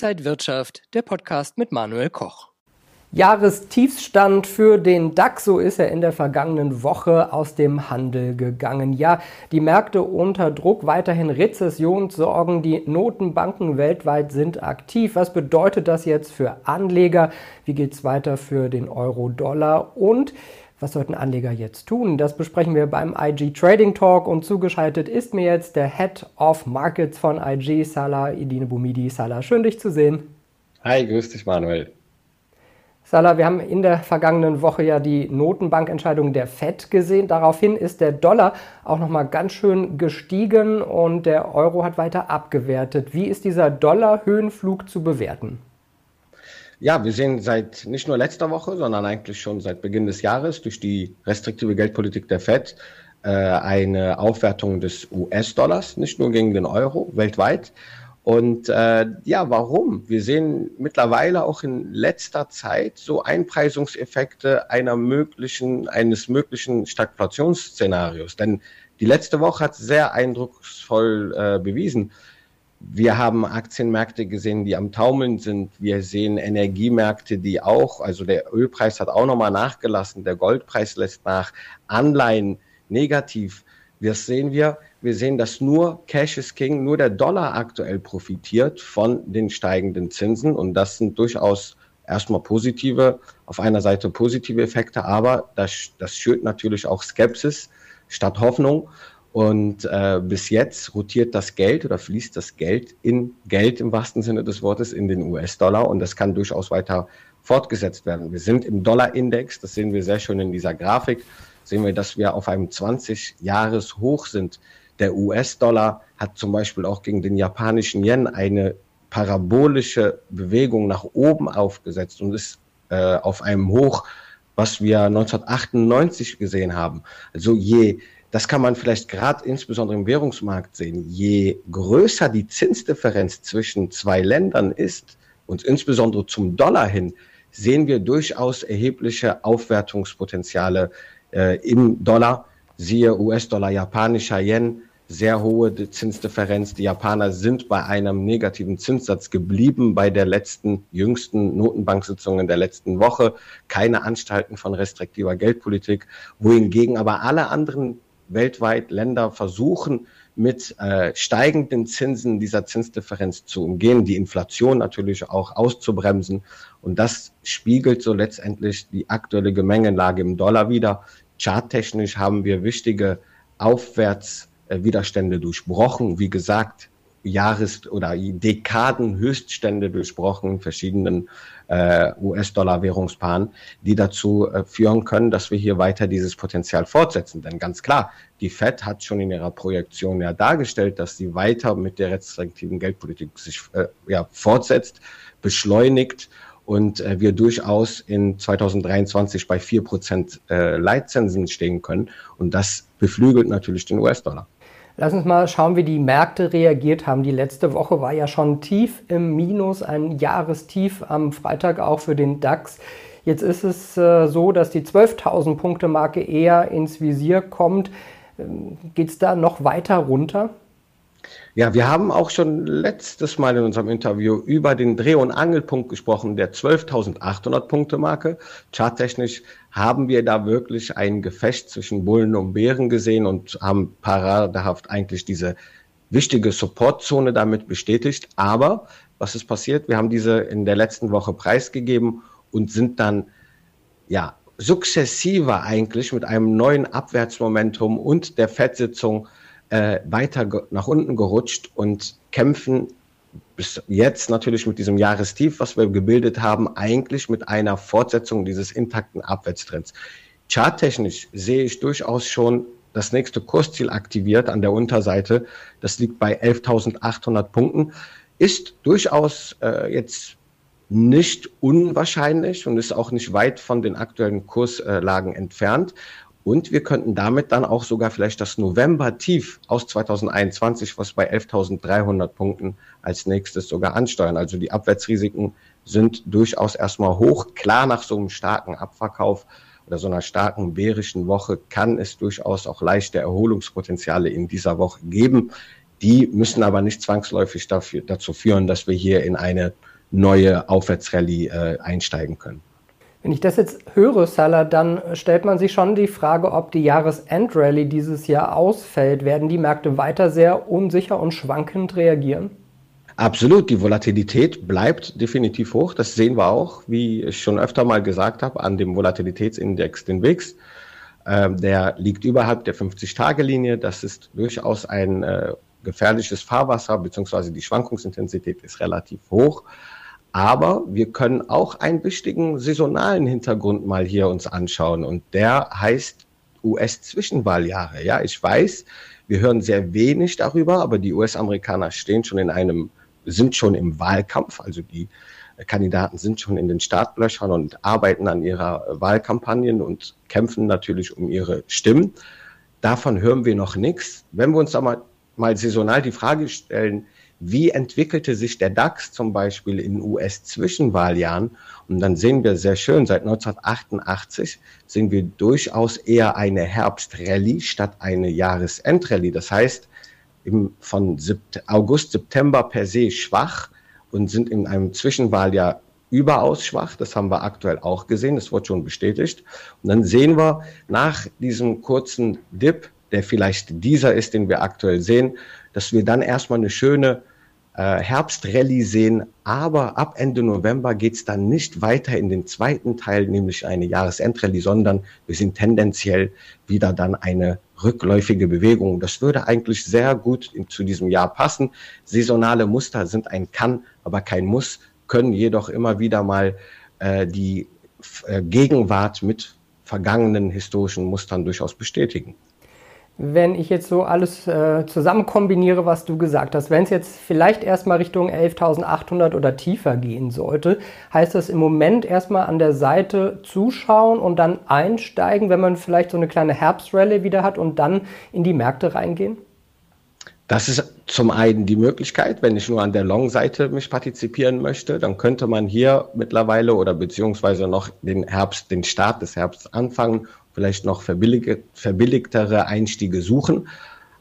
Inside Wirtschaft, der Podcast mit Manuel Koch. Jahrestiefstand für den DAX, so ist er in der vergangenen Woche aus dem Handel gegangen. Ja, die Märkte unter Druck, weiterhin Rezessionssorgen, die Notenbanken weltweit sind aktiv. Was bedeutet das jetzt für Anleger? Wie geht es weiter für den Euro-Dollar? Und was sollten Anleger jetzt tun? Das besprechen wir beim IG Trading Talk und zugeschaltet ist mir jetzt der Head of Markets von IG, Salah Idine Bumidi. Salah, schön dich zu sehen. Hi, grüß dich Manuel. Salah, wir haben in der vergangenen Woche ja die Notenbankentscheidung der Fed gesehen. Daraufhin ist der Dollar auch noch mal ganz schön gestiegen und der Euro hat weiter abgewertet. Wie ist dieser Dollar-Höhenflug zu bewerten? Ja, wir sehen seit nicht nur letzter Woche, sondern eigentlich schon seit Beginn des Jahres durch die restriktive Geldpolitik der Fed äh, eine Aufwertung des US-Dollars, nicht nur gegen den Euro, weltweit. Und äh, ja, warum? Wir sehen mittlerweile auch in letzter Zeit so Einpreisungseffekte einer möglichen, eines möglichen Stagflationsszenarios. Denn die letzte Woche hat sehr eindrucksvoll äh, bewiesen, wir haben Aktienmärkte gesehen, die am Taumeln sind. Wir sehen Energiemärkte, die auch, also der Ölpreis hat auch nochmal nachgelassen, der Goldpreis lässt nach, Anleihen negativ. Das sehen wir. Wir sehen, dass nur Cash is King, nur der Dollar aktuell profitiert von den steigenden Zinsen. Und das sind durchaus erstmal positive, auf einer Seite positive Effekte, aber das, das schürt natürlich auch Skepsis statt Hoffnung. Und äh, bis jetzt rotiert das Geld oder fließt das Geld in Geld im wahrsten Sinne des Wortes in den US-Dollar und das kann durchaus weiter fortgesetzt werden. Wir sind im Dollar-Index, das sehen wir sehr schön in dieser Grafik, sehen wir, dass wir auf einem 20-Jahres-Hoch sind. Der US-Dollar hat zum Beispiel auch gegen den japanischen Yen eine parabolische Bewegung nach oben aufgesetzt und ist äh, auf einem Hoch, was wir 1998 gesehen haben. Also je das kann man vielleicht gerade insbesondere im Währungsmarkt sehen. Je größer die Zinsdifferenz zwischen zwei Ländern ist, und insbesondere zum Dollar hin, sehen wir durchaus erhebliche Aufwertungspotenziale äh, im Dollar. Siehe US-Dollar, japanischer Yen, sehr hohe Zinsdifferenz. Die Japaner sind bei einem negativen Zinssatz geblieben bei der letzten, jüngsten Notenbanksitzung in der letzten Woche. Keine Anstalten von restriktiver Geldpolitik, wohingegen aber alle anderen weltweit Länder versuchen, mit äh, steigenden Zinsen dieser Zinsdifferenz zu umgehen, die Inflation natürlich auch auszubremsen. Und das spiegelt so letztendlich die aktuelle Gemengelage im Dollar wieder. Charttechnisch haben wir wichtige Aufwärtswiderstände durchbrochen. Wie gesagt, Jahres- oder Dekaden-Höchststände durchbrochen verschiedenen äh, US-Dollar-Währungspaaren, die dazu äh, führen können, dass wir hier weiter dieses Potenzial fortsetzen. Denn ganz klar, die Fed hat schon in ihrer Projektion ja dargestellt, dass sie weiter mit der restriktiven Geldpolitik sich äh, ja, fortsetzt, beschleunigt und äh, wir durchaus in 2023 bei vier Prozent äh, Leitzinsen stehen können. Und das beflügelt natürlich den US-Dollar. Lass uns mal schauen, wie die Märkte reagiert haben. Die letzte Woche war ja schon tief im Minus, ein Jahrestief am Freitag auch für den DAX. Jetzt ist es äh, so, dass die 12.000 Punkte Marke eher ins Visier kommt. Ähm, Geht es da noch weiter runter? Ja, wir haben auch schon letztes Mal in unserem Interview über den Dreh- und Angelpunkt gesprochen, der 12.800 Punkte Marke. Charttechnisch haben wir da wirklich ein Gefecht zwischen Bullen und Bären gesehen und haben paradehaft eigentlich diese wichtige Supportzone damit bestätigt. Aber was ist passiert? Wir haben diese in der letzten Woche preisgegeben und sind dann ja sukzessiver eigentlich mit einem neuen Abwärtsmomentum und der Fettsitzung äh, weiter nach unten gerutscht und kämpfen bis jetzt natürlich mit diesem Jahrestief, was wir gebildet haben, eigentlich mit einer Fortsetzung dieses intakten Abwärtstrends. Charttechnisch sehe ich durchaus schon das nächste Kursziel aktiviert an der Unterseite. Das liegt bei 11.800 Punkten. Ist durchaus äh, jetzt nicht unwahrscheinlich und ist auch nicht weit von den aktuellen Kurslagen entfernt. Und wir könnten damit dann auch sogar vielleicht das November-Tief aus 2021, was bei 11.300 Punkten als nächstes sogar ansteuern. Also die Abwärtsrisiken sind durchaus erstmal hoch. Klar, nach so einem starken Abverkauf oder so einer starken bärischen Woche kann es durchaus auch leichte Erholungspotenziale in dieser Woche geben. Die müssen aber nicht zwangsläufig dafür, dazu führen, dass wir hier in eine neue Aufwärtsrallye äh, einsteigen können. Wenn ich das jetzt höre, Salah, dann stellt man sich schon die Frage, ob die Jahresendrallye dieses Jahr ausfällt. Werden die Märkte weiter sehr unsicher und schwankend reagieren? Absolut, die Volatilität bleibt definitiv hoch. Das sehen wir auch, wie ich schon öfter mal gesagt habe, an dem Volatilitätsindex, den WIX. Ähm, der liegt überhalb der 50-Tage-Linie. Das ist durchaus ein äh, gefährliches Fahrwasser, beziehungsweise die Schwankungsintensität ist relativ hoch. Aber wir können auch einen wichtigen saisonalen Hintergrund mal hier uns anschauen und der heißt US-Zwischenwahljahre. Ja, ich weiß, wir hören sehr wenig darüber, aber die US-Amerikaner stehen schon in einem sind schon im Wahlkampf, also die Kandidaten sind schon in den Startlöchern und arbeiten an ihrer Wahlkampagnen und kämpfen natürlich um ihre Stimmen. Davon hören wir noch nichts. Wenn wir uns da mal, mal saisonal die Frage stellen, wie entwickelte sich der DAX zum Beispiel in US-Zwischenwahljahren? Und dann sehen wir sehr schön, seit 1988 sehen wir durchaus eher eine Herbstrallye statt eine Jahresendrallye. Das heißt, im, von August, September per se schwach und sind in einem Zwischenwahljahr überaus schwach. Das haben wir aktuell auch gesehen. Das wird schon bestätigt. Und dann sehen wir nach diesem kurzen Dip, der vielleicht dieser ist, den wir aktuell sehen, dass wir dann erstmal eine schöne äh, Herbstrallye sehen, aber ab Ende November geht es dann nicht weiter in den zweiten Teil, nämlich eine Jahresendrallye, sondern wir sind tendenziell wieder dann eine rückläufige Bewegung. Das würde eigentlich sehr gut in, zu diesem Jahr passen. Saisonale Muster sind ein Kann, aber kein Muss, können jedoch immer wieder mal äh, die äh, Gegenwart mit vergangenen historischen Mustern durchaus bestätigen wenn ich jetzt so alles äh, zusammen kombiniere, was du gesagt hast, wenn es jetzt vielleicht erstmal Richtung 11.800 oder tiefer gehen sollte, heißt das im Moment erstmal an der Seite zuschauen und dann einsteigen, wenn man vielleicht so eine kleine Herbstrallye wieder hat und dann in die Märkte reingehen? Das ist zum einen die Möglichkeit, wenn ich nur an der Long-Seite mich partizipieren möchte, dann könnte man hier mittlerweile oder beziehungsweise noch den Herbst, den Start des Herbsts anfangen vielleicht noch verbillig, verbilligtere Einstiege suchen.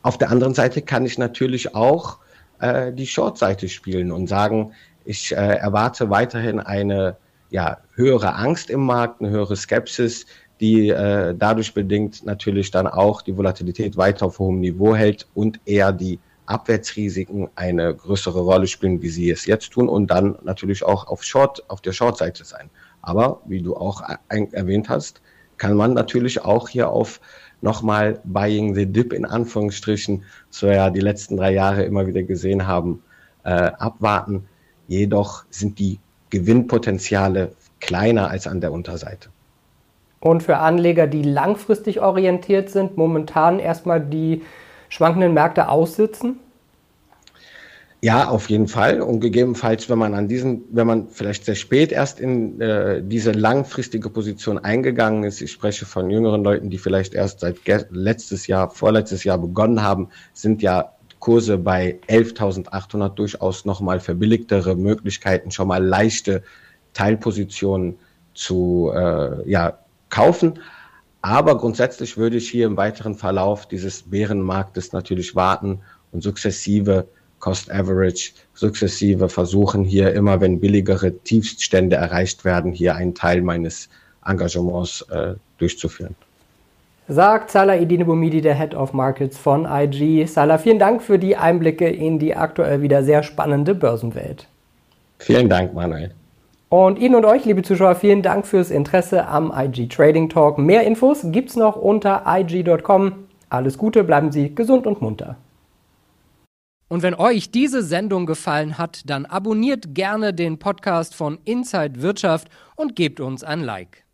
Auf der anderen Seite kann ich natürlich auch äh, die Short-Seite spielen und sagen, ich äh, erwarte weiterhin eine ja, höhere Angst im Markt, eine höhere Skepsis, die äh, dadurch bedingt natürlich dann auch die Volatilität weiter auf hohem Niveau hält und eher die Abwärtsrisiken eine größere Rolle spielen, wie sie es jetzt tun und dann natürlich auch auf Short, auf der Short-Seite sein. Aber wie du auch erwähnt hast, kann man natürlich auch hier auf nochmal Buying the Dip in Anführungsstrichen, so ja die letzten drei Jahre immer wieder gesehen haben, äh, abwarten. Jedoch sind die Gewinnpotenziale kleiner als an der Unterseite. Und für Anleger, die langfristig orientiert sind, momentan erstmal die schwankenden Märkte aussitzen? Ja, auf jeden Fall. Und gegebenenfalls, wenn man an diesen, wenn man vielleicht sehr spät erst in äh, diese langfristige Position eingegangen ist, ich spreche von jüngeren Leuten, die vielleicht erst seit letztes Jahr, vorletztes Jahr begonnen haben, sind ja Kurse bei 11.800 durchaus nochmal verbilligtere Möglichkeiten, schon mal leichte Teilpositionen zu äh, ja, kaufen. Aber grundsätzlich würde ich hier im weiteren Verlauf dieses Bärenmarktes natürlich warten und sukzessive Cost Average sukzessive versuchen, hier immer, wenn billigere Tiefststände erreicht werden, hier einen Teil meines Engagements äh, durchzuführen. Sagt Salah Idine Bumidi, der Head of Markets von IG. Salah, vielen Dank für die Einblicke in die aktuell wieder sehr spannende Börsenwelt. Vielen Dank, Manuel. Und Ihnen und euch, liebe Zuschauer, vielen Dank fürs Interesse am IG Trading Talk. Mehr Infos gibt's noch unter IG.com. Alles Gute, bleiben Sie gesund und munter. Und wenn euch diese Sendung gefallen hat, dann abonniert gerne den Podcast von Inside Wirtschaft und gebt uns ein Like.